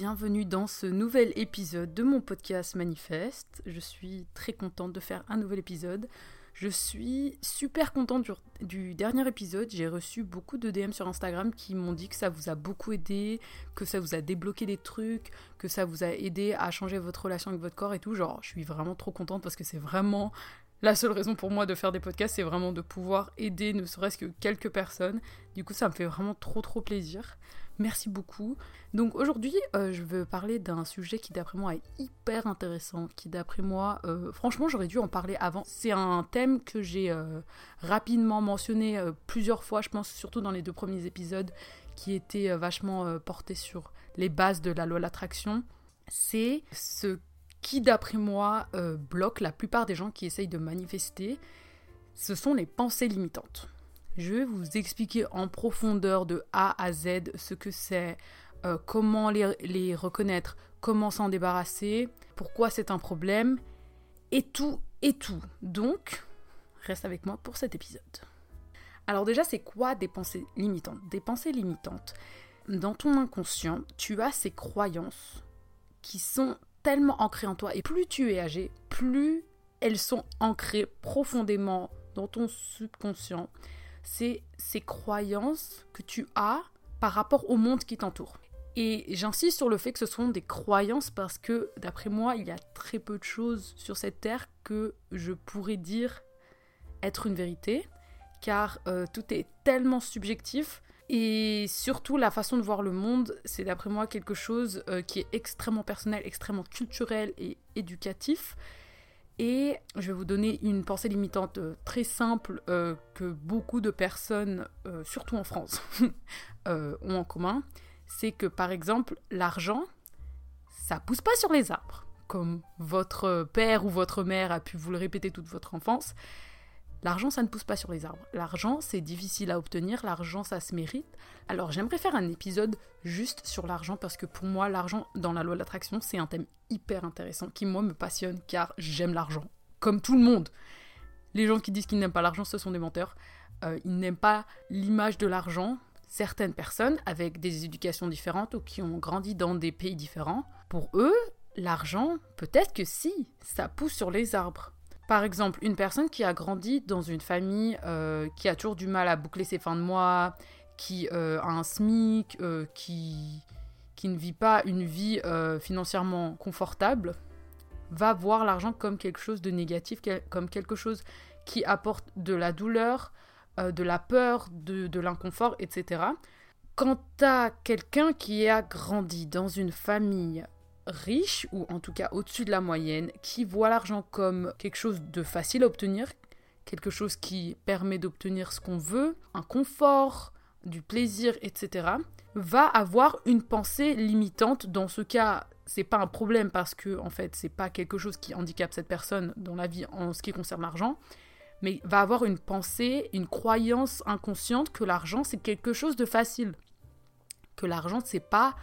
bienvenue dans ce nouvel épisode de mon podcast Manifeste. Je suis très contente de faire un nouvel épisode. Je suis super contente du, dernier épisode. J'ai reçu beaucoup de DM sur Instagram qui m'ont dit que ça vous a beaucoup aidé, que ça vous a débloqué des trucs, que ça vous a aidé à changer votre relation avec votre corps et tout. Genre, je suis vraiment trop contente parce que c'est vraiment la seule raison pour moi de faire des podcasts, c'est vraiment de pouvoir aider ne serait-ce que quelques personnes. Du coup, ça me fait vraiment trop trop plaisir. Merci beaucoup. Donc aujourd'hui, euh, je veux parler d'un sujet qui d'après moi est hyper intéressant, qui d'après moi, euh, franchement, j'aurais dû en parler avant. C'est un thème que j'ai euh, rapidement mentionné plusieurs fois, je pense surtout dans les deux premiers épisodes, qui était vachement porté sur les bases de la loi de l'attraction. C'est ce qui, d'après moi, bloque la plupart des gens qui essayent de manifester. Ce sont les pensées limitantes. Je vais vous expliquer en profondeur de A à Z ce que c'est, euh, comment les, reconnaître, comment s'en débarrasser, pourquoi c'est un problème, et tout, et tout. Donc, reste avec moi pour cet épisode. Alors déjà, c'est quoi des pensées limitantes? Des pensées limitantes. Dans ton inconscient, tu as ces croyances qui sont tellement ancrées en toi, et plus tu es âgé, plus elles sont ancrées profondément dans ton subconscient c'est ces croyances que tu as par rapport au monde qui t'entoure. Et j'insiste sur le fait que ce sont des croyances parce que, d'après moi, il y a très peu de choses sur cette terre que je pourrais dire être une vérité, car euh, tout est tellement subjectif. Et surtout, la façon de voir le monde, c'est d'après moi quelque chose euh, qui est extrêmement personnel, extrêmement culturel et éducatif. Et je vais vous donner une pensée limitante euh, très simple euh, que beaucoup de personnes, surtout en France, ont en commun. C'est que par exemple, l'argent, ça pousse pas sur les arbres, comme votre père ou votre mère a pu vous le répéter toute votre enfance. L'argent, ça ne pousse pas sur les arbres. L'argent, c'est difficile à obtenir. L'argent, ça se mérite. Alors, j'aimerais faire un épisode juste sur l'argent parce que pour moi, l'argent dans la loi de l'attraction, c'est un thème hyper intéressant qui, moi, me passionne car j'aime l'argent. Comme tout le monde. Les gens qui disent qu'ils n'aiment pas l'argent, ce sont des menteurs. Euh, ils n'aiment pas l'image de l'argent. Certaines personnes avec des éducations différentes ou qui ont grandi dans des pays différents, pour eux, l'argent, peut-être que si, ça pousse sur les arbres. Par exemple, une personne qui a grandi dans une famille euh, qui a toujours du mal à boucler ses fins de mois, qui euh, a un SMIC, euh, qui, ne vit pas une vie financièrement confortable, va voir l'argent comme quelque chose de négatif, comme quelque chose qui apporte de la douleur, de la peur, de l'inconfort, etc. Quant à quelqu'un qui a grandi dans une famille riche, ou en tout cas au-dessus de la moyenne, qui voit l'argent comme quelque chose de facile à obtenir, quelque chose qui permet d'obtenir ce qu'on veut, un confort, du plaisir, etc., va avoir une pensée limitante. Dans ce cas, c'est pas un problème parce que en fait, c'est pas quelque chose qui handicape cette personne dans la vie en ce qui concerne l'argent, mais va avoir une pensée, une croyance inconsciente que l'argent c'est quelque chose de facile. Que l'argent c'est pas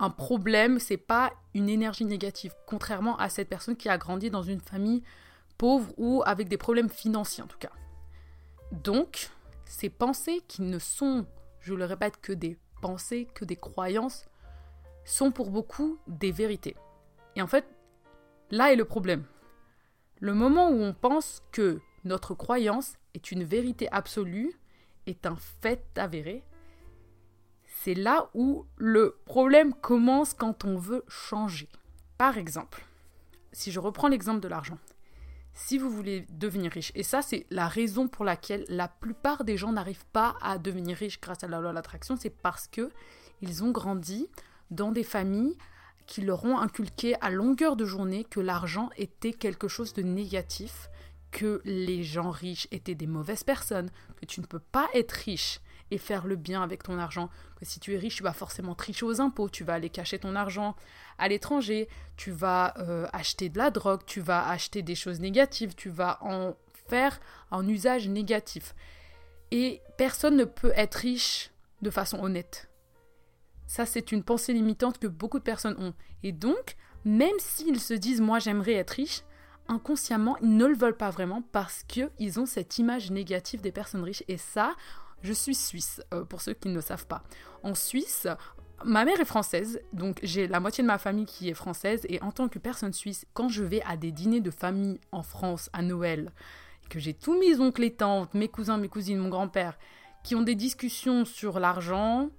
un problème, c'est pas une énergie négative, contrairement à cette personne qui a grandi dans une famille pauvre ou avec des problèmes financiers en tout cas. Donc, ces pensées qui ne sont, je le répète, que des pensées, que des croyances, sont pour beaucoup des vérités. Et en fait, là est le problème. Le moment où on pense que notre croyance est une vérité absolue, est un fait avéré, c'est là où le problème commence quand on veut changer. Par exemple, si je reprends l'exemple de l'argent, si vous voulez devenir riche, et ça c'est la raison pour laquelle la plupart des gens n'arrivent pas à devenir riches grâce à la loi de l'attraction, c'est parce que ils ont grandi dans des familles qui leur ont inculqué à longueur de journée que l'argent était quelque chose de négatif, que les gens riches étaient des mauvaises personnes, que tu ne peux pas être riche et faire le bien avec ton argent. Que si tu es riche, tu vas forcément tricher aux impôts, tu vas aller cacher ton argent à l'étranger, tu vas euh, acheter de la drogue, tu vas acheter des choses négatives, tu vas en faire un usage négatif. Et personne ne peut être riche de façon honnête. Ça, c'est une pensée limitante que beaucoup de personnes ont. Et donc, même s'ils se disent moi j'aimerais être riche, inconsciemment, ils ne le veulent pas vraiment parce qu'ils ont cette image négative des personnes riches. Et ça, je suis suisse, euh, pour ceux qui ne le savent pas. En Suisse, Ma mère est française, donc j'ai la moitié de ma famille qui est française, et en tant que personne suisse, quand je vais à des dîners de famille en France à Noël, que j'ai tous mes oncles et tantes, mes cousins, mes cousines, mon grand-père, qui ont des discussions sur l'argent,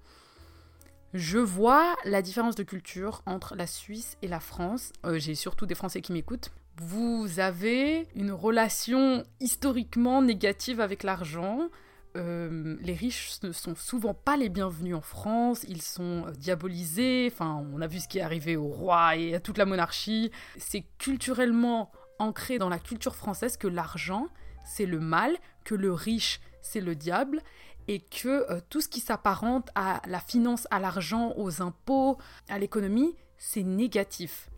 je vois la différence de culture entre la Suisse et la France. Euh, j'ai surtout des Français qui m'écoutent. Vous avez une relation historiquement négative avec l'argent. Euh, les riches ne sont souvent pas les bienvenus en France, ils sont euh, diabolisés, enfin on a vu ce qui est arrivé au roi et à toute la monarchie. C'est culturellement ancré dans la culture française que l'argent c'est le mal, que le riche c'est le diable et que euh, tout ce qui s'apparente à la finance, à l'argent, aux impôts, à l'économie, c'est négatif.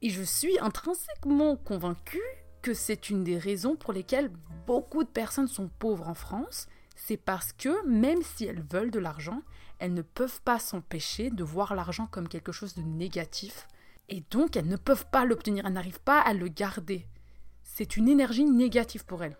Et je suis intrinsèquement convaincue que c'est une des raisons pour lesquelles beaucoup de personnes sont pauvres en France, c'est parce que même si elles veulent de l'argent, elles ne peuvent pas s'empêcher de voir l'argent comme quelque chose de négatif, et donc elles ne peuvent pas l'obtenir, elles n'arrivent pas à le garder. C'est une énergie négative pour elles.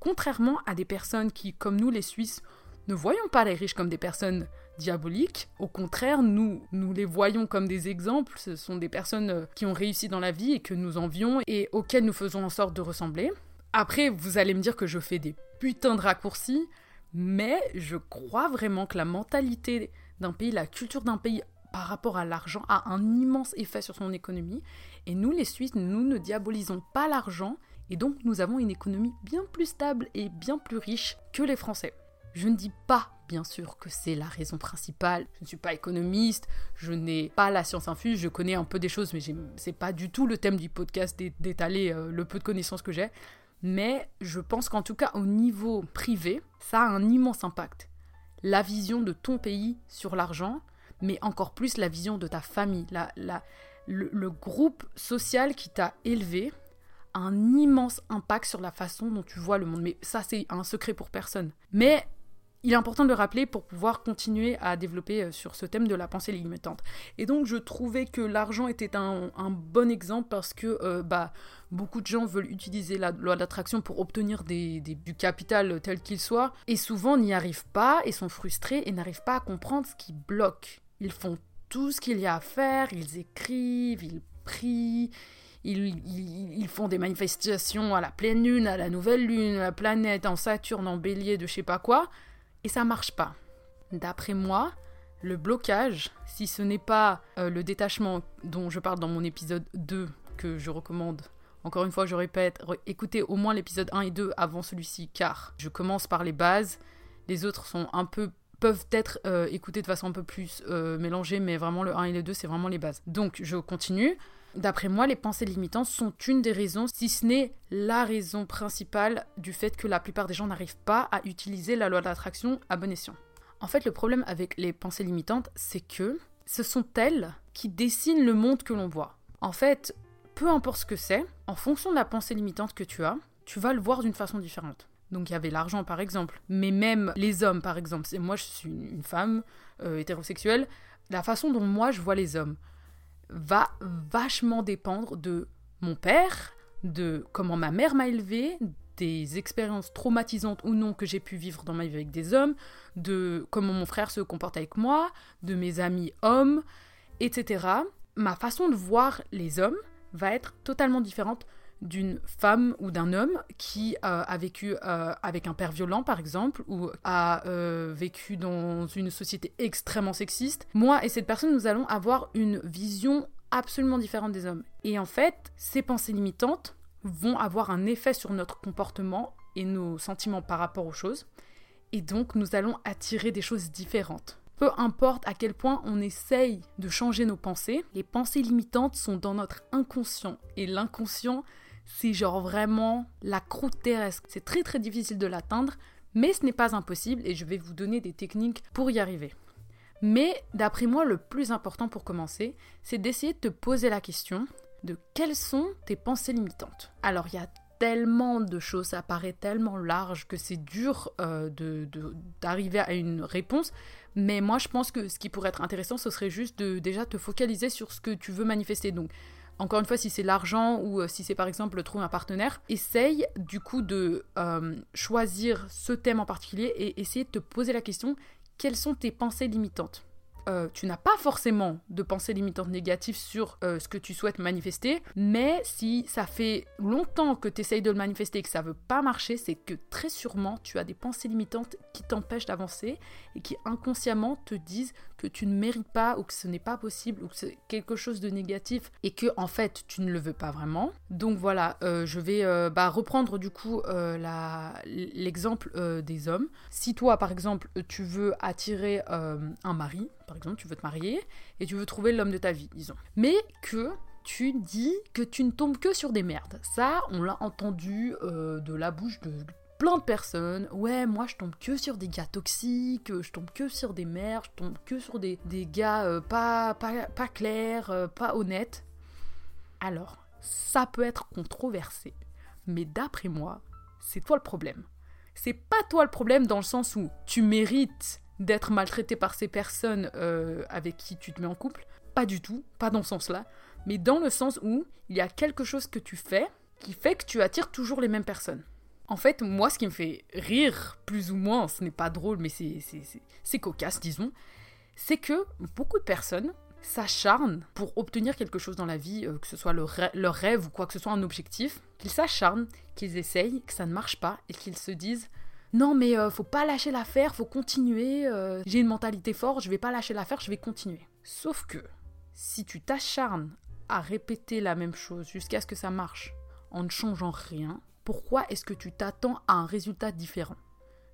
Contrairement à des personnes qui, comme nous les Suisses, ne voyons pas les riches comme des personnes diaboliques. Au contraire, nous, nous les voyons comme des exemples. Ce sont des personnes euh, qui ont réussi dans la vie et que nous envions et auxquelles nous faisons en sorte de ressembler. Après, vous allez me dire que je fais des putains de raccourcis, mais je crois vraiment que la mentalité d'un pays, la culture d'un pays par rapport à l'argent a un immense effet sur son économie. Et nous, les Suisses, nous ne diabolisons pas l'argent et donc nous avons une économie bien plus stable et bien plus riche que les Français. Je ne dis pas, bien sûr, que c'est la raison principale. Je ne suis pas économiste, je n'ai pas la science infuse, je connais un peu des choses, mais c'est pas du tout le thème du podcast d'étaler euh, le peu de connaissances que j'ai. Mais je pense qu'en tout cas, au niveau privé, ça a un immense impact. La vision de ton pays sur l'argent, mais encore plus la vision de ta famille, la, le, le groupe social qui t'a élevé, a un immense impact sur la façon dont tu vois le monde. Mais ça, c'est un secret pour personne. Mais il est important de le rappeler pour pouvoir continuer à développer euh, sur ce thème de la pensée limitante. Et donc je trouvais que l'argent était un, bon exemple parce que euh, bah, beaucoup de gens veulent utiliser la loi d'attraction pour obtenir du capital tel qu'il soit, et souvent n'y arrivent pas et sont frustrés et n'arrivent pas à comprendre ce qui bloque. Ils font tout ce qu'il y a à faire, ils écrivent, ils prient, ils, font des manifestations à la pleine lune, à la nouvelle lune, à la planète, en Saturne, en bélier, de je sais pas quoi et ça marche pas. D'après moi, le blocage, si ce n'est pas euh, le détachement dont je parle dans mon épisode 2 que je recommande, encore une fois je répète, écoutez au moins l'épisode 1 et 2 avant celui-ci car je commence par les bases, les autres sont un peu peuvent être euh, écoutés de façon un peu plus euh, mélangée mais vraiment le 1 et le 2 c'est vraiment les bases. Donc je continue. D'après moi, les pensées limitantes sont une des raisons, si ce n'est la raison principale du fait que la plupart des gens n'arrivent pas à utiliser la loi de l'attraction à bon escient. En fait, le problème avec les pensées limitantes, c'est que ce sont elles qui dessinent le monde que l'on voit. En fait, peu importe ce que c'est, en fonction de la pensée limitante que tu as, tu vas le voir d'une façon différente. Donc il y avait l'argent par exemple, mais même les hommes par exemple. Moi je suis une femme euh, hétérosexuelle, la façon dont moi je vois les hommes va vachement dépendre de mon père, de comment ma mère m'a élevé, des expériences traumatisantes ou non que j'ai pu vivre dans ma vie avec des hommes, de comment mon frère se comporte avec moi, de mes amis hommes, etc. Ma façon de voir les hommes va être totalement différente d'une femme ou d'un homme qui euh, a vécu euh, avec un père violent par exemple ou a euh, vécu dans une société extrêmement sexiste, moi et cette personne nous allons avoir une vision absolument différente des hommes. Et en fait, ces pensées limitantes vont avoir un effet sur notre comportement et nos sentiments par rapport aux choses. Et donc nous allons attirer des choses différentes. Peu importe à quel point on essaye de changer nos pensées, les pensées limitantes sont dans notre inconscient. Et l'inconscient, c'est genre vraiment la croûte terrestre. C'est très très difficile de l'atteindre, mais ce n'est pas impossible et je vais vous donner des techniques pour y arriver. Mais d'après moi, le plus important pour commencer, c'est d'essayer de te poser la question de quelles sont tes pensées limitantes. Alors il y a tellement de choses, ça paraît tellement large que c'est dur euh, d'arriver à une réponse. Mais moi, je pense que ce qui pourrait être intéressant, ce serait juste de déjà te focaliser sur ce que tu veux manifester. Donc, encore une fois, si c'est l'argent ou euh, si c'est par exemple trouver un partenaire, essaye du coup de euh, choisir ce thème en particulier et essayer de te poser la question quelles sont tes pensées limitantes? Euh, tu n'as pas forcément de pensée limitante négative sur ce que tu souhaites manifester, mais si ça fait longtemps que tu essayes de le manifester et que ça veut pas marcher, c'est que très sûrement tu as des pensées limitantes qui t'empêchent d'avancer et qui inconsciemment te disent que tu ne mérites pas ou que ce n'est pas possible ou que c'est quelque chose de négatif et que en fait tu ne le veux pas vraiment. Donc voilà, euh, je vais bah, reprendre du coup l'exemple des hommes. Si toi par exemple tu veux attirer un mari, par exemple, tu veux te marier et tu veux trouver l'homme de ta vie, disons. Mais que tu dis que tu ne tombes que sur des merdes. Ça, on l'a entendu euh, de la bouche de plein de personnes. Ouais, moi je tombe que sur des gars toxiques, je tombe que sur des merdes, je tombe que sur des, des gars euh, pas, pas, pas clairs, euh, pas honnêtes. Alors, ça peut être controversé, mais d'après moi, c'est toi le problème. C'est pas toi le problème dans le sens où tu mérites d'être maltraité par ces personnes euh, avec qui tu te mets en couple. Pas du tout, pas dans ce sens-là, mais dans le sens où il y a quelque chose que tu fais qui fait que tu attires toujours les mêmes personnes. En fait, moi, ce qui me fait rire, plus ou moins, ce n'est pas drôle, mais c'est cocasse, disons, c'est que beaucoup de personnes s'acharnent pour obtenir quelque chose dans la vie, euh, que ce soit leur, rêve ou quoi que ce soit un objectif, qu'ils s'acharnent, qu'ils essayent, que ça ne marche pas et qu'ils se disent non mais euh, faut pas lâcher l'affaire, faut continuer, euh, j'ai une mentalité forte, je vais pas lâcher l'affaire, je vais continuer. Sauf que si tu t'acharnes à répéter la même chose jusqu'à ce que ça marche en ne changeant rien, pourquoi est-ce que tu t'attends à un résultat différent?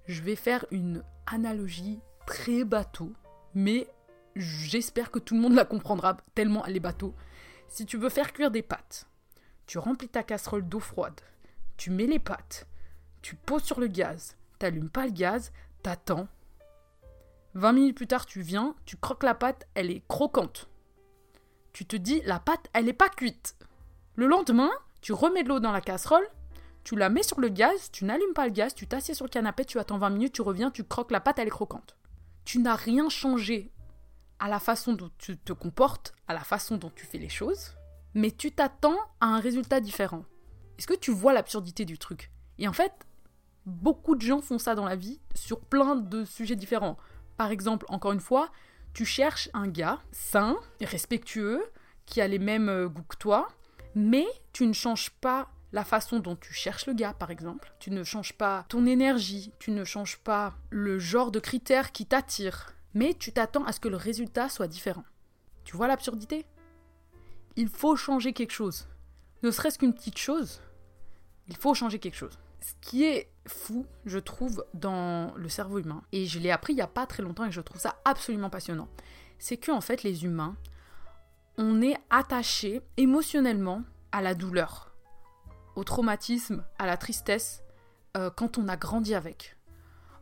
Je vais faire une analogie très bateau, mais j'espère que tout le monde la comprendra tellement elle est bateau. Si tu veux faire cuire des pâtes, tu remplis ta casserole d'eau froide, tu mets les pâtes, tu poses sur le gaz, t'allumes pas le gaz, t'attends. 20 minutes plus tard, tu viens, tu croques la pâte, elle est croquante. Tu te dis, la pâte, elle n'est pas cuite. Le lendemain, tu remets de l'eau dans la casserole, tu la mets sur le gaz, tu n'allumes pas le gaz, tu t'assieds sur le canapé, tu attends 20 minutes, tu reviens, tu croques la pâte, elle est croquante. Tu n'as rien changé à la façon dont tu te comportes, à la façon dont tu fais les choses, mais tu t'attends à un résultat différent. Est-ce que tu vois l'absurdité du truc? Et en fait, Beaucoup de gens font ça dans la vie sur plein de sujets différents. Par exemple, encore une fois, tu cherches un gars sain, respectueux, qui a les mêmes euh, goûts que toi, mais tu ne changes pas la façon dont tu cherches le gars, par exemple. Tu ne changes pas ton énergie, tu ne changes pas le genre de critères qui t'attire, mais tu t'attends à ce que le résultat soit différent. Tu vois l'absurdité? Il faut changer quelque chose. Ne serait-ce qu'une petite chose, il faut changer quelque chose. Ce qui est fou, je trouve, dans le cerveau humain, et je l'ai appris il n'y a pas très longtemps et je trouve ça absolument passionnant, c'est que en fait les humains, on est attaché émotionnellement à la douleur, au traumatisme, à la tristesse, euh, quand on a grandi avec.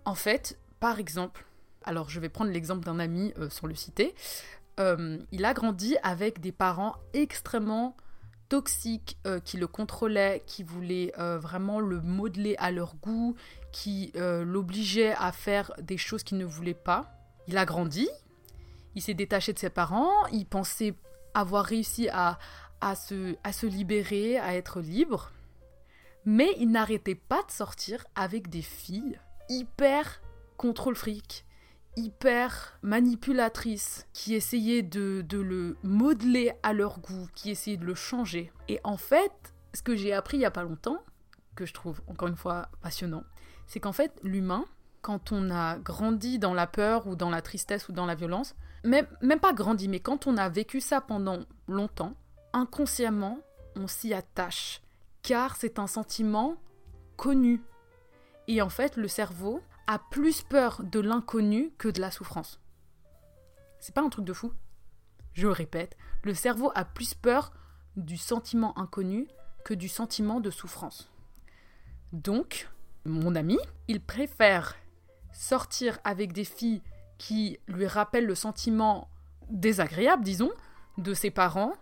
En fait, par exemple, alors je vais prendre l'exemple d'un ami euh, sans le citer, euh, il a grandi avec des parents extrêmement toxiques qui le contrôlaient, qui voulaient vraiment le modeler à leur goût, qui l'obligeaient à faire des choses qu'il ne voulait pas. Il a grandi, il s'est détaché de ses parents, il pensait avoir réussi à se libérer, à être libre, mais il n'arrêtait pas de sortir avec des filles hyper contrôle fric, hyper manipulatrices qui essayaient de, le modeler à leur goût, qui essayaient de le changer. Et en fait, ce que j'ai appris il y a pas longtemps, que je trouve encore une fois passionnant, c'est qu'en fait, l'humain, quand on a grandi dans la peur ou dans la tristesse ou dans la violence, même, même pas grandi, mais quand on a vécu ça pendant longtemps, inconsciemment, on s'y attache, car c'est un sentiment connu. Et en fait, le cerveau, a plus peur de l'inconnu que de la souffrance. C'est pas un truc de fou Je répète, le cerveau a plus peur du sentiment inconnu que du sentiment de souffrance. Donc, mon ami, il préfère sortir avec des filles qui lui rappellent le sentiment désagréable, disons, de ses parents,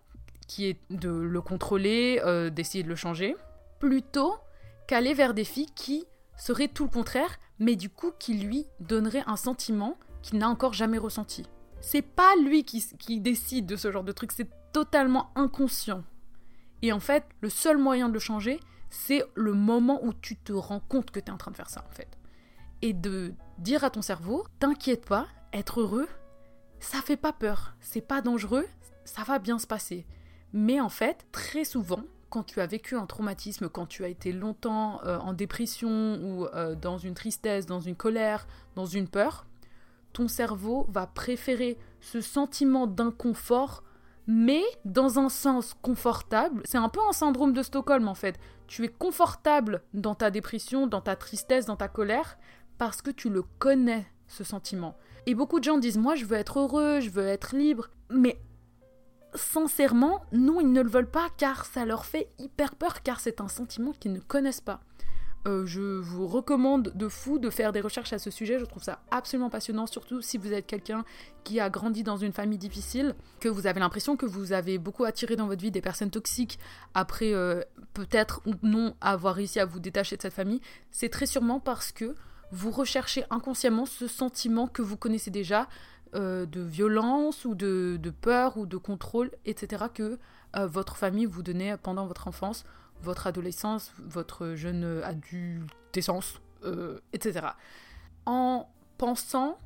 qui est de le contrôler, euh, d'essayer de le changer, plutôt qu'aller vers des filles qui seraient tout le contraire, mais du coup qui lui donnerait un sentiment qu'il n'a encore jamais ressenti. C'est pas lui qui, décide de ce genre de truc, c'est totalement inconscient. Et en fait, le seul moyen de le changer, c'est le moment où tu te rends compte que tu es en train de faire ça, en fait. Et de dire à ton cerveau, t'inquiète pas, être heureux, ça fait pas peur, c'est pas dangereux, ça va bien se passer. Mais en fait, très souvent, quand tu as vécu un traumatisme, quand tu as été longtemps euh, en dépression ou euh, dans une tristesse, dans une colère, dans une peur, ton cerveau va préférer ce sentiment d'inconfort, mais dans un sens confortable. C'est un peu un syndrome de Stockholm en fait. Tu es confortable dans ta dépression, dans ta tristesse, dans ta colère, parce que tu le connais, ce sentiment. Et beaucoup de gens disent, moi je veux être heureux, je veux être libre, mais sincèrement, non, ils ne le veulent pas car ça leur fait hyper peur, car c'est un sentiment qu'ils ne connaissent pas. Euh, je vous recommande de fou de faire des recherches à ce sujet, je trouve ça absolument passionnant, surtout si vous êtes quelqu'un qui a grandi dans une famille difficile, que vous avez l'impression que vous avez beaucoup attiré dans votre vie des personnes toxiques après euh, peut-être ou non avoir réussi à vous détacher de cette famille, c'est très sûrement parce que vous recherchez inconsciemment ce sentiment que vous connaissez déjà, euh, de violence ou de, peur ou de contrôle, etc., que euh, votre famille vous donnait pendant votre enfance, votre adolescence, votre jeune adultessence, euh, etc. En pensant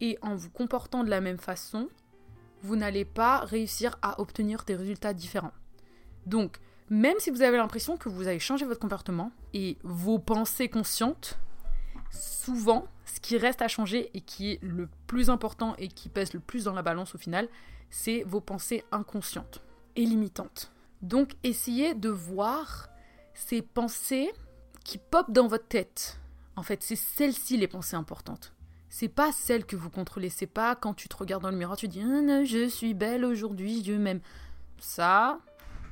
et en vous comportant de la même façon, vous n'allez pas réussir à obtenir des résultats différents. Donc, même si vous avez l'impression que vous avez changé votre comportement et vos pensées conscientes, souvent, ce qui reste à changer et qui est le plus important et qui pèse le plus dans la balance au final, c'est vos pensées inconscientes et limitantes. Donc essayez de voir ces pensées qui popent dans votre tête. En fait, c'est celles-ci les pensées importantes. C'est pas celles que vous contrôlez, c'est pas quand tu te regardes dans le miroir, tu dis ah, je suis belle aujourd'hui, Dieu m'aime. Ça,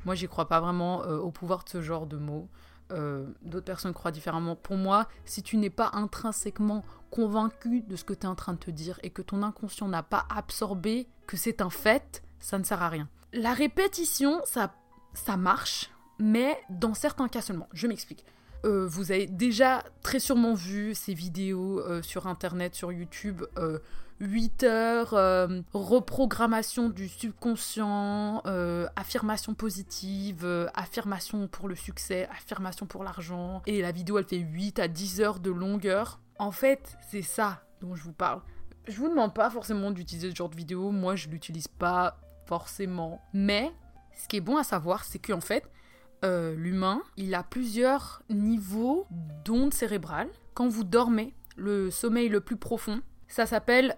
moi j'y crois pas vraiment euh, au pouvoir de ce genre de mots. Euh, d'autres personnes croient différemment. Pour moi, si tu n'es pas intrinsèquement convaincu de ce que tu es en train de te dire et que ton inconscient n'a pas absorbé que c'est un fait, ça ne sert à rien. La répétition, ça, ça marche, mais dans certains cas seulement. Je m'explique. Euh, vous avez déjà très sûrement vu ces vidéos euh, sur Internet, sur YouTube, 8 heures, euh, reprogrammation du subconscient, euh, affirmation positive, euh, affirmation pour le succès, affirmation pour l'argent. Et la vidéo, elle fait 8 à 10 heures de longueur. En fait, c'est ça dont je vous parle. Je vous demande pas forcément d'utiliser ce genre de vidéo, moi je l'utilise pas forcément. Mais ce qui est bon à savoir, c'est qu'en fait, l'humain, il a plusieurs niveaux d'ondes cérébrales. Quand vous dormez, le sommeil le plus profond, ça s'appelle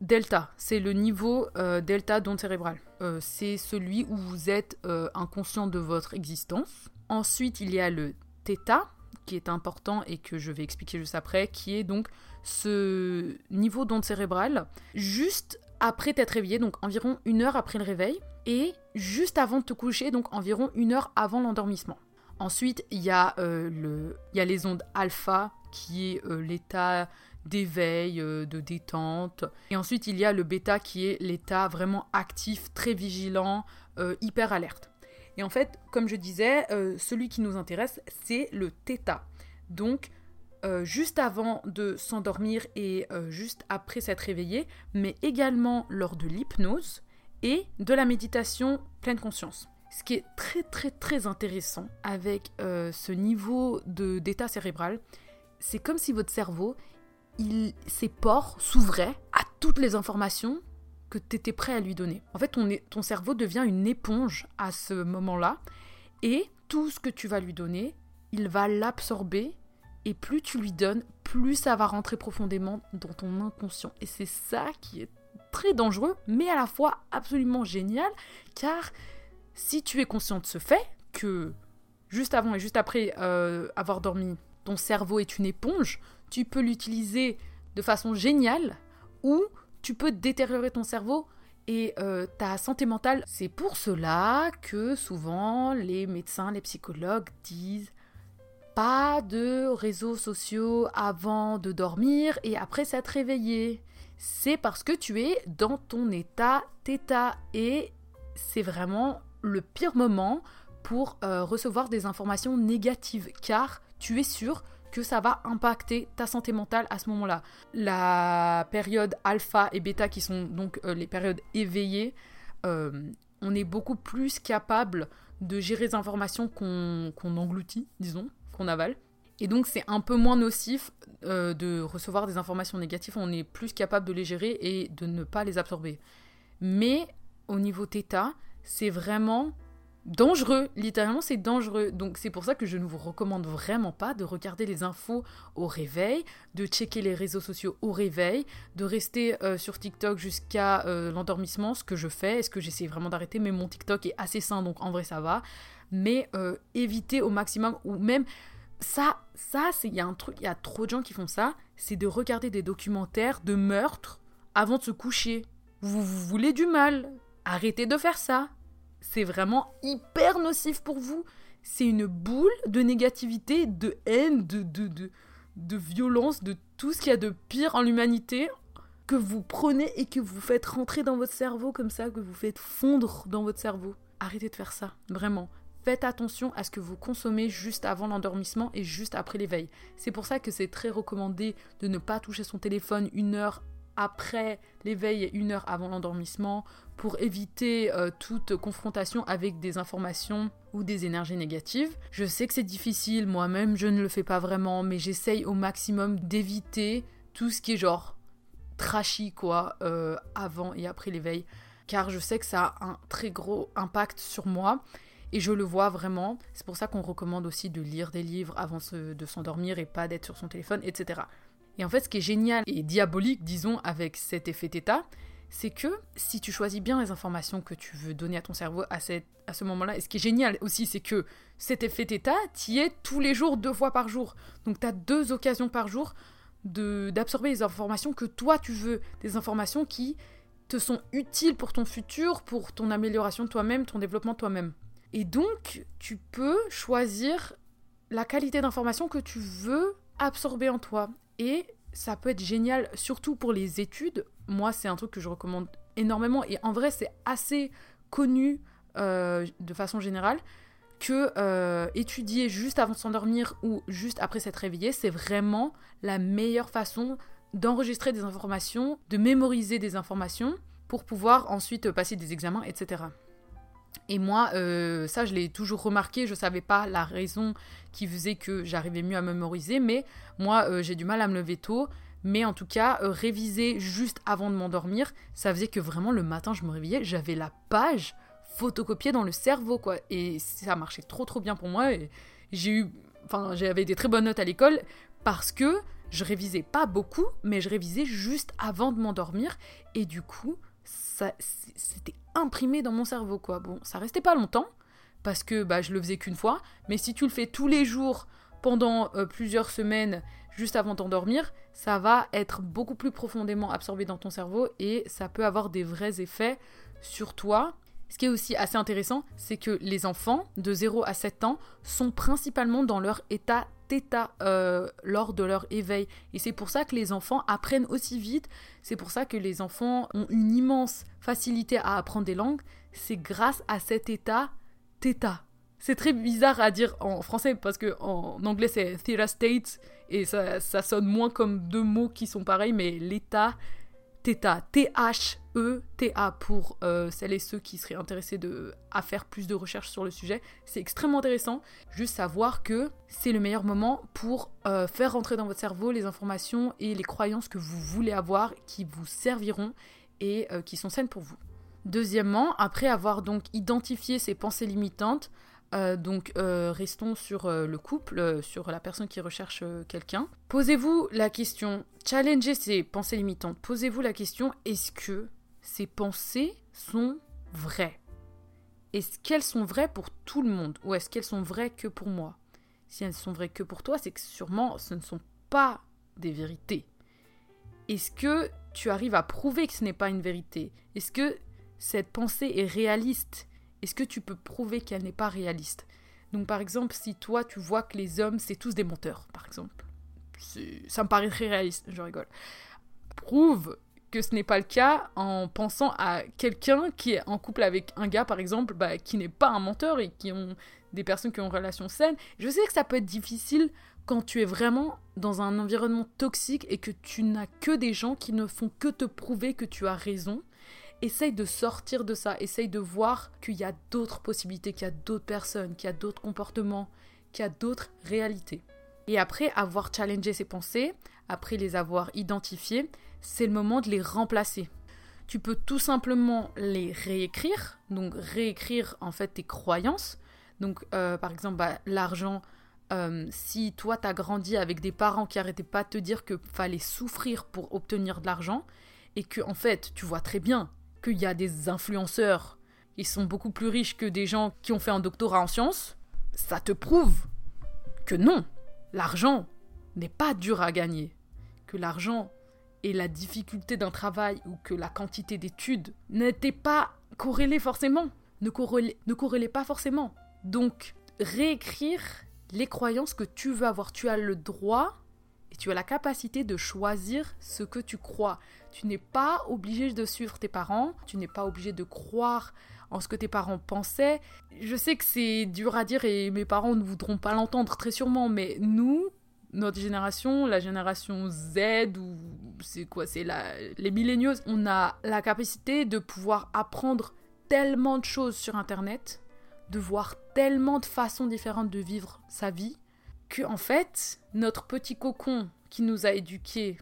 Delta, c'est le niveau euh, delta d'onde cérébrale. Euh, c'est celui où vous êtes euh, inconscient de votre existence. Ensuite, il y a le theta, qui est important et que je vais expliquer juste après, qui est donc ce niveau d'onde cérébrale juste après t'être réveillé, donc environ une heure après le réveil, et juste avant de te coucher, donc environ une heure avant l'endormissement. Ensuite, il y, le, il y a les ondes alpha, qui est l'état d'éveil, euh, de détente. Et ensuite, il y a le bêta qui est l'état vraiment actif, très vigilant, euh, hyper alerte. Et en fait, comme je disais, euh, celui qui nous intéresse, c'est le θ. Donc, juste avant de s'endormir et juste après s'être réveillé, mais également lors de l'hypnose et de la méditation pleine conscience. Ce qui est très très très intéressant avec ce niveau d'état cérébral, c'est comme si votre cerveau, ses pores s'ouvraient à toutes les informations que tu étais prêt à lui donner. En fait, ton, ton cerveau devient une éponge à ce moment-là, et tout ce que tu vas lui donner, il va l'absorber, et plus tu lui donnes, plus ça va rentrer profondément dans ton inconscient. Et c'est ça qui est très dangereux, mais à la fois absolument génial, car si tu es conscient de ce fait, que juste avant et juste après euh, avoir dormi, cerveau est une éponge, tu peux l'utiliser de façon géniale ou tu peux détériorer ton cerveau et euh, ta santé mentale. C'est pour cela que souvent les médecins, les psychologues disent pas de réseaux sociaux avant de dormir et après s'être réveillé. C'est parce que tu es dans ton état θ et c'est vraiment le pire moment pour euh, recevoir des informations négatives car tu es sûr que ça va impacter ta santé mentale à ce moment-là. La période alpha et bêta, qui sont donc euh, les périodes éveillées, euh, on est beaucoup plus capable de gérer les informations qu'on engloutit, disons, qu'on avale. Et donc c'est un peu moins nocif euh, de recevoir des informations négatives, on est plus capable de les gérer et de ne pas les absorber. Mais au niveau θ, c'est vraiment dangereux, littéralement c'est dangereux. Donc c'est pour ça que je ne vous recommande vraiment pas de regarder les infos au réveil, de checker les réseaux sociaux au réveil, de rester euh, sur TikTok jusqu'à euh, l'endormissement, ce que je fais, est-ce que j'essaie vraiment d'arrêter, mais mon TikTok est assez sain, donc en vrai ça va. Mais euh, éviter au maximum, ou même ça, ça il y a un truc, il y a trop de gens qui font ça, c'est de regarder des documentaires de meurtres avant de se coucher. vous voulez du mal, arrêtez de faire ça c'est vraiment hyper nocif pour vous. C'est une boule de négativité, de haine, de, de, de, violence, de tout ce qu'il y a de pire en l'humanité que vous prenez et que vous faites rentrer dans votre cerveau comme ça, que vous faites fondre dans votre cerveau. Arrêtez de faire ça, vraiment. Faites attention à ce que vous consommez juste avant l'endormissement et juste après l'éveil. C'est pour ça que c'est très recommandé de ne pas toucher son téléphone une heure après l'éveil et une heure avant l'endormissement pour éviter euh, toute confrontation avec des informations ou des énergies négatives. Je sais que c'est difficile, moi-même je ne le fais pas vraiment, mais j'essaye au maximum d'éviter tout ce qui est genre trashy quoi, euh, avant et après l'éveil, car je sais que ça a un très gros impact sur moi. Et je le vois vraiment. C'est pour ça qu'on recommande aussi de lire des livres avant de s'endormir et pas d'être sur son téléphone, etc. Et en fait, ce qui est génial et diabolique, disons, avec cet effet θ, c'est que si tu choisis bien les informations que tu veux donner à ton cerveau à, à ce moment-là, et ce qui est génial aussi, c'est que cet effet θ, y es tous les jours, deux fois par jour. Donc tu as deux occasions par jour d'absorber les informations que toi tu veux, des informations qui te sont utiles pour ton futur, pour ton amélioration de toi-même, ton développement de toi-même. Et donc, tu peux choisir la qualité d'information que tu veux absorber en toi. Et ça peut être génial, surtout pour les études. Moi, c'est un truc que je recommande énormément. Et en vrai, c'est assez connu euh, de façon générale que euh, étudier juste avant de s'endormir ou juste après s'être réveillé, c'est vraiment la meilleure façon d'enregistrer des informations, de mémoriser des informations pour pouvoir ensuite passer des examens, etc. Et moi, euh, ça, je l'ai toujours remarqué. Je ne savais pas la raison qui faisait que j'arrivais mieux à mémoriser. Mais moi, euh, j'ai du mal à me lever tôt. Mais en tout cas, euh, réviser juste avant de m'endormir, ça faisait que vraiment le matin, je me réveillais, j'avais la page photocopiée dans le cerveau, quoi. Et ça marchait trop, trop bien pour moi. Et j'ai eu, j'avais des très bonnes notes à l'école parce que je révisais pas beaucoup, mais je révisais juste avant de m'endormir. Et du coup, c'était imprimé dans mon cerveau, quoi. Bon, ça restait pas longtemps, parce que bah, je le faisais qu'une fois, mais si tu le fais tous les jours pendant euh, plusieurs semaines, juste avant d'endormir, ça va être beaucoup plus profondément absorbé dans ton cerveau et ça peut avoir des vrais effets sur toi. Ce qui est aussi assez intéressant, c'est que les enfants de 0 à 7 ans sont principalement dans leur état θ euh, lors de leur éveil. Et c'est pour ça que les enfants apprennent aussi vite. C'est pour ça que les enfants ont une immense facilité à apprendre des langues. C'est grâce à cet état θ. C'est très bizarre à dire en français parce que en anglais c'est theta state et ça, ça sonne moins comme deux mots qui sont pareils, mais l'état θ, T-H-E-T-A pour euh, celles et ceux qui seraient intéressés à faire plus de recherches sur le sujet. C'est extrêmement intéressant. Juste savoir que c'est le meilleur moment pour euh, faire rentrer dans votre cerveau les informations et les croyances que vous voulez avoir, qui vous serviront et euh, qui sont saines pour vous. Deuxièmement, après avoir donc identifié ces pensées limitantes, euh, donc euh, restons sur euh, le couple, sur la personne qui recherche quelqu'un. Posez-vous la question, challengez ces pensées limitantes. Posez-vous la question, est-ce que ces pensées sont vraies? Est-ce qu'elles sont vraies pour tout le monde? Ou est-ce qu'elles sont vraies que pour moi? Si elles sont vraies que pour toi, c'est que sûrement ce ne sont pas des vérités. Est-ce que tu arrives à prouver que ce n'est pas une vérité? Est-ce que cette pensée est réaliste? Est-ce que tu peux prouver qu'elle n'est pas réaliste? Donc par exemple, si toi tu vois que les hommes c'est tous des menteurs, par exemple, ça me paraît très réaliste, je rigole. Prouve que ce n'est pas le cas en pensant à quelqu'un qui est en couple avec un gars, par exemple, bah, qui n'est pas un menteur et qui ont des personnes qui ont une relation saine. Je sais que ça peut être difficile quand tu es vraiment dans un environnement toxique et que tu n'as que des gens qui ne font que te prouver que tu as raison essaye de sortir de ça, essaye de voir qu'il y a d'autres possibilités, qu'il y a d'autres personnes, qu'il y a d'autres comportements, qu'il y a d'autres réalités. Et après avoir challengé ces pensées, après les avoir identifiées, c'est le moment de les remplacer. Tu peux tout simplement les réécrire, donc réécrire en fait tes croyances. Donc euh, par exemple, bah, l'argent, euh, si toi tu as grandi avec des parents qui arrêtaient pas de te dire que fallait souffrir pour obtenir de l'argent, et que en fait tu vois très bien qu'il y a des influenceurs. Qui sont beaucoup plus riches que des gens qui ont fait un doctorat en sciences, ça te prouve que non, l'argent n'est pas dur à gagner, que l'argent et la difficulté d'un travail ou que la quantité d'études n'étaient pas corrélées forcément, ne corrélaient, pas forcément. Donc, réécrire les croyances que tu veux avoir, tu as le droit tu as la capacité de choisir ce que tu crois. Tu n'es pas obligé de suivre tes parents, tu n'es pas obligé de croire en ce que tes parents pensaient. Je sais que c'est dur à dire et mes parents ne voudront pas l'entendre très sûrement, mais nous, notre génération, la génération Z ou c'est quoi, c'est les milléniaux, on a la capacité de pouvoir apprendre tellement de choses sur Internet, de voir tellement de façons différentes de vivre sa vie, que en fait, notre petit cocon qui nous a éduqués,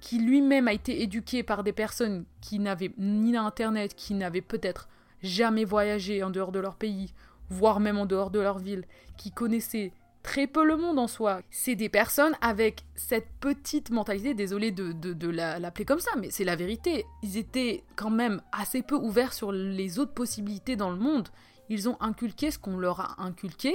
qui lui-même a été éduqué par des personnes qui n'avaient ni Internet, qui n'avaient peut-être jamais voyagé en dehors de leur pays, voire même en dehors de leur ville, qui connaissaient très peu le monde en soi. C'est des personnes avec cette petite mentalité, désolé de, de, l'appeler comme ça, mais c'est la vérité. Ils étaient quand même assez peu ouverts sur les autres possibilités dans le monde. Ils ont inculqué ce qu'on leur a inculqué,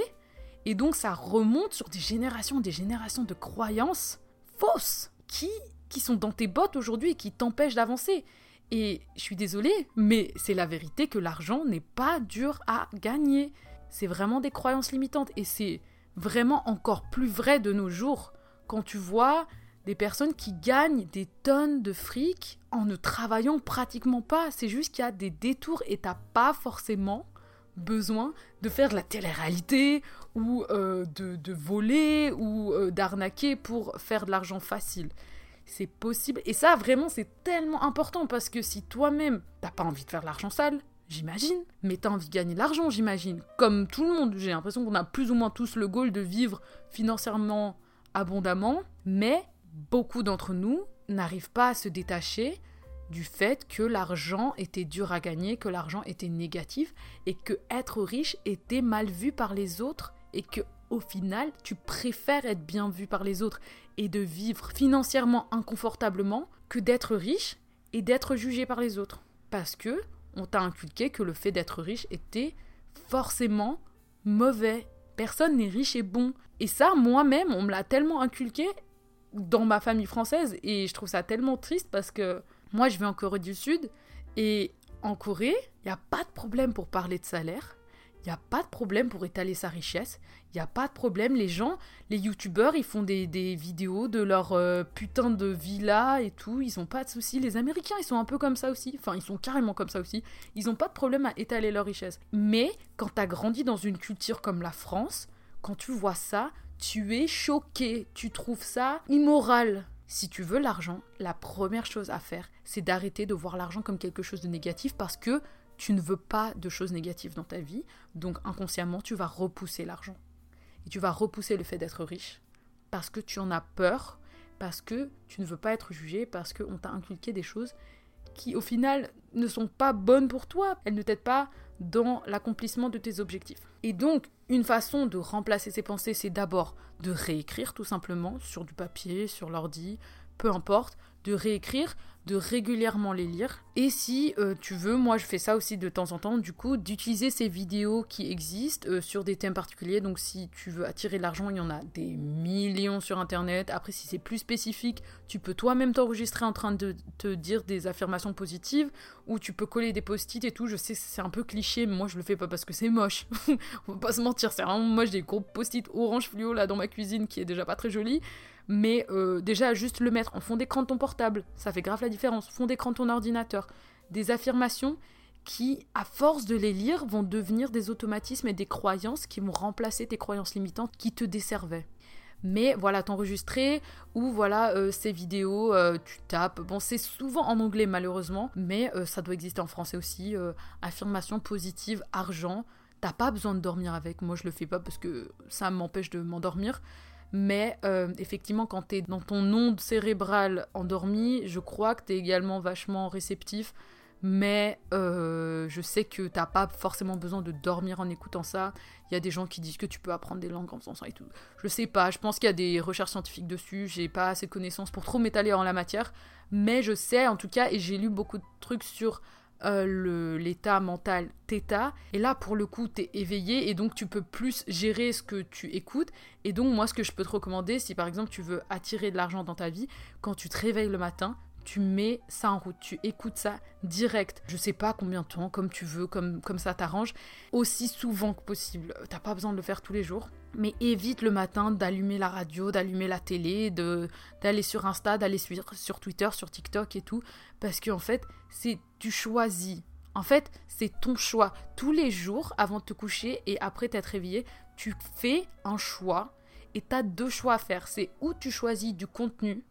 et donc ça remonte sur des générations, des générations de croyances fausses qui, qui sont dans tes bottes aujourd'hui et qui t'empêchent d'avancer. Et je suis désolée, mais c'est la vérité que l'argent n'est pas dur à gagner. C'est vraiment des croyances limitantes. Et c'est vraiment encore plus vrai de nos jours quand tu vois des personnes qui gagnent des tonnes de fric en ne travaillant pratiquement pas. C'est juste qu'il y a des détours et t'as pas forcément besoin de faire de la télé-réalité ou euh, de, voler ou euh, d'arnaquer pour faire de l'argent facile. C'est possible. Et ça, vraiment, c'est tellement important parce que si toi-même, t'as pas envie de faire de l'argent sale, J'imagine. Mais t'as envie de gagner de l'argent, j'imagine. Comme tout le monde, j'ai l'impression qu'on a plus ou moins tous le goal de vivre financièrement abondamment. Mais beaucoup d'entre nous n'arrivent pas à se détacher du fait que l'argent était dur à gagner, que l'argent était négatif et que être riche était mal vu par les autres et que au final, tu préfères être bien vu par les autres et de vivre financièrement inconfortablement que d'être riche et d'être jugé par les autres. Parce que on t'a inculqué que le fait d'être riche était forcément mauvais. Personne n'est riche et bon. Et ça, moi-même, on me l'a tellement inculqué dans ma famille française et je trouve ça tellement triste parce que moi, je vais en Corée du Sud et en Corée, il n'y a pas de problème pour parler de salaire. Il n'y a pas de problème pour étaler sa richesse. Il n'y a pas de problème. Les gens, les youtubeurs, ils font des, vidéos de leur euh, putain de villa et tout. Ils n'ont pas de soucis. Les Américains, ils sont un peu comme ça aussi. Enfin, ils sont carrément comme ça aussi. Ils n'ont pas de problème à étaler leur richesse. Mais quand tu as grandi dans une culture comme la France, quand tu vois ça, tu es choqué. Tu trouves ça immoral. Si tu veux l'argent, la première chose à faire, c'est d'arrêter de voir l'argent comme quelque chose de négatif parce que tu ne veux pas de choses négatives dans ta vie, donc inconsciemment, tu vas repousser l'argent. Et tu vas repousser le fait d'être riche parce que tu en as peur, parce que tu ne veux pas être jugé, parce qu'on t'a inculqué des choses qui, au final, ne sont pas bonnes pour toi. Elles ne t'aident pas dans l'accomplissement de tes objectifs. Et donc, une façon de remplacer ces pensées, c'est d'abord de réécrire tout simplement sur du papier, sur l'ordi, peu importe, de réécrire, de régulièrement les lire. Et si euh, tu veux, moi je fais ça aussi de temps en temps, du coup, d'utiliser ces vidéos qui existent euh, sur des thèmes particuliers. Donc si tu veux attirer l'argent, il y en a des millions sur Internet. Après, si c'est plus spécifique, tu peux toi-même t'enregistrer en train de te dire des affirmations positives, ou tu peux coller des post-it et tout. Je sais, c'est un peu cliché, mais moi je le fais pas parce que c'est moche. On va pas se mentir, c'est vraiment moche des gros post-it orange fluo là dans ma cuisine qui est déjà pas très joli mais euh, déjà juste le mettre en fond d'écran de ton portable, ça fait grave la différence, fond d'écran de ton ordinateur, des affirmations qui, à force de les lire, vont devenir des automatismes et des croyances qui vont remplacer tes croyances limitantes qui te desservaient. Mais voilà, t'enregistrer ou voilà euh, ces vidéos, euh, tu tapes. Bon, c'est souvent en anglais malheureusement, mais ça doit exister en français aussi. affirmation positive, argent. T'as pas besoin de dormir avec. Moi, je le fais pas parce que ça m'empêche de m'endormir. Mais euh, effectivement, quand tu es dans ton onde cérébrale endormie, je crois que tu es également vachement réceptif. Mais euh, je sais que t'as pas forcément besoin de dormir en écoutant ça. Il y a des gens qui disent que tu peux apprendre des langues en faisant ça et tout. Je sais pas, je pense qu'il y a des recherches scientifiques dessus. J'ai pas assez de connaissances pour trop m'étaler en la matière. Mais je sais en tout cas, et j'ai lu beaucoup de trucs sur euh, l'état mental θ. Et là, pour le coup, tu es éveillé et donc tu peux plus gérer ce que tu écoutes. Et donc, moi, ce que je peux te recommander, si par exemple tu veux attirer de l'argent dans ta vie, quand tu te réveilles le matin, tu mets ça en route, tu écoutes ça direct. Je sais pas combien de temps, comme tu veux, comme, comme ça t'arrange, aussi souvent que possible. T'as pas besoin de le faire tous les jours, mais évite le matin d'allumer la radio, d'allumer la télé, d'aller sur Insta, d'aller sur, sur Twitter, sur TikTok et tout, parce qu'en fait, c'est tu choisis. En fait, c'est ton choix. Tous les jours, avant de te coucher et après t'être réveillé, tu fais un choix et t'as deux choix à faire. C'est où tu choisis du contenu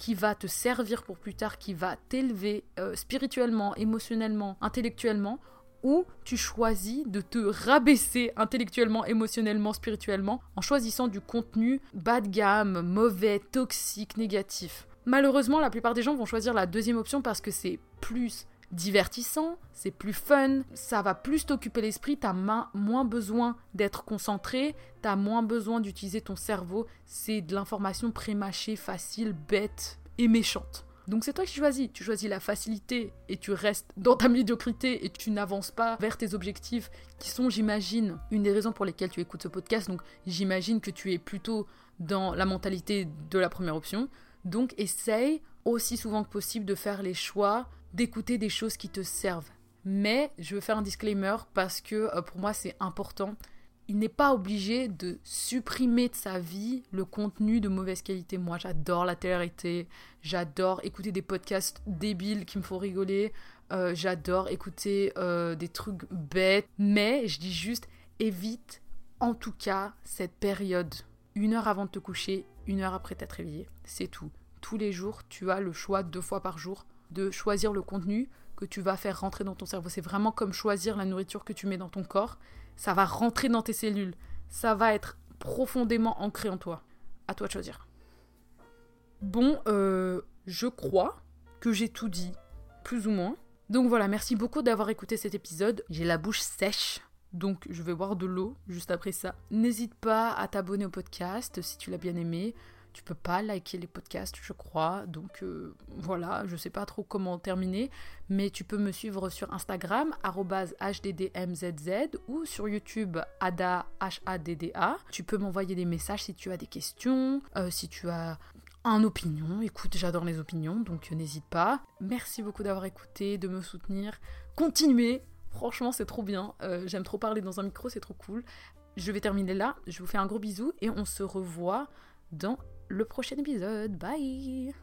qui va te servir pour plus tard, qui va t'élever euh, spirituellement, émotionnellement, intellectuellement, ou tu choisis de te rabaisser intellectuellement, émotionnellement, spirituellement, en choisissant du contenu bas de gamme, mauvais, toxique, négatif. Malheureusement, la plupart des gens vont choisir la deuxième option parce que c'est plus divertissant, c'est plus fun, ça va plus t'occuper l'esprit, t'as moins besoin d'être concentré, t'as moins besoin d'utiliser ton cerveau, c'est de l'information prémâchée, facile, bête et méchante. Donc c'est toi qui choisis, tu choisis la facilité et tu restes dans ta médiocrité et tu n'avances pas vers tes objectifs qui sont, j'imagine, une des raisons pour lesquelles tu écoutes ce podcast. Donc j'imagine que tu es plutôt dans la mentalité de la première option. Donc essaye aussi souvent que possible de faire les choix d'écouter des choses qui te servent. Mais je veux faire un disclaimer parce que euh, pour moi c'est important. Il n'est pas obligé de supprimer de sa vie le contenu de mauvaise qualité. Moi j'adore la télé j'adore écouter des podcasts débiles qui me font rigoler, euh, j'adore écouter euh, des trucs bêtes. Mais je dis juste évite en tout cas cette période. Une heure avant de te coucher, une heure après t'être réveillé. C'est tout. Tous les jours, tu as le choix deux fois par jour de choisir le contenu que tu vas faire rentrer dans ton cerveau. C'est vraiment comme choisir la nourriture que tu mets dans ton corps. Ça va rentrer dans tes cellules. Ça va être profondément ancré en toi. À toi de choisir. Bon, euh, je crois que j'ai tout dit, plus ou moins. Donc voilà, merci beaucoup d'avoir écouté cet épisode. J'ai la bouche sèche, donc je vais boire de l'eau juste après ça. N'hésite pas à t'abonner au podcast si tu l'as bien aimé. Tu peux pas liker les podcasts, je crois. Donc euh, voilà, je sais pas trop comment terminer. Mais tu peux me suivre sur Instagram, HDDMZZ, ou sur YouTube, Ada, H-A-D-D-A. Tu peux m'envoyer des messages si tu as des questions, euh, si tu as un opinion. Écoute, j'adore les opinions, donc n'hésite pas. Merci beaucoup d'avoir écouté, de me soutenir. Continuez, franchement c'est trop bien. Euh, j'aime trop parler dans un micro, c'est trop cool. Je vais terminer là, je vous fais un gros bisou et on se revoit dans le prochain épisode. Bye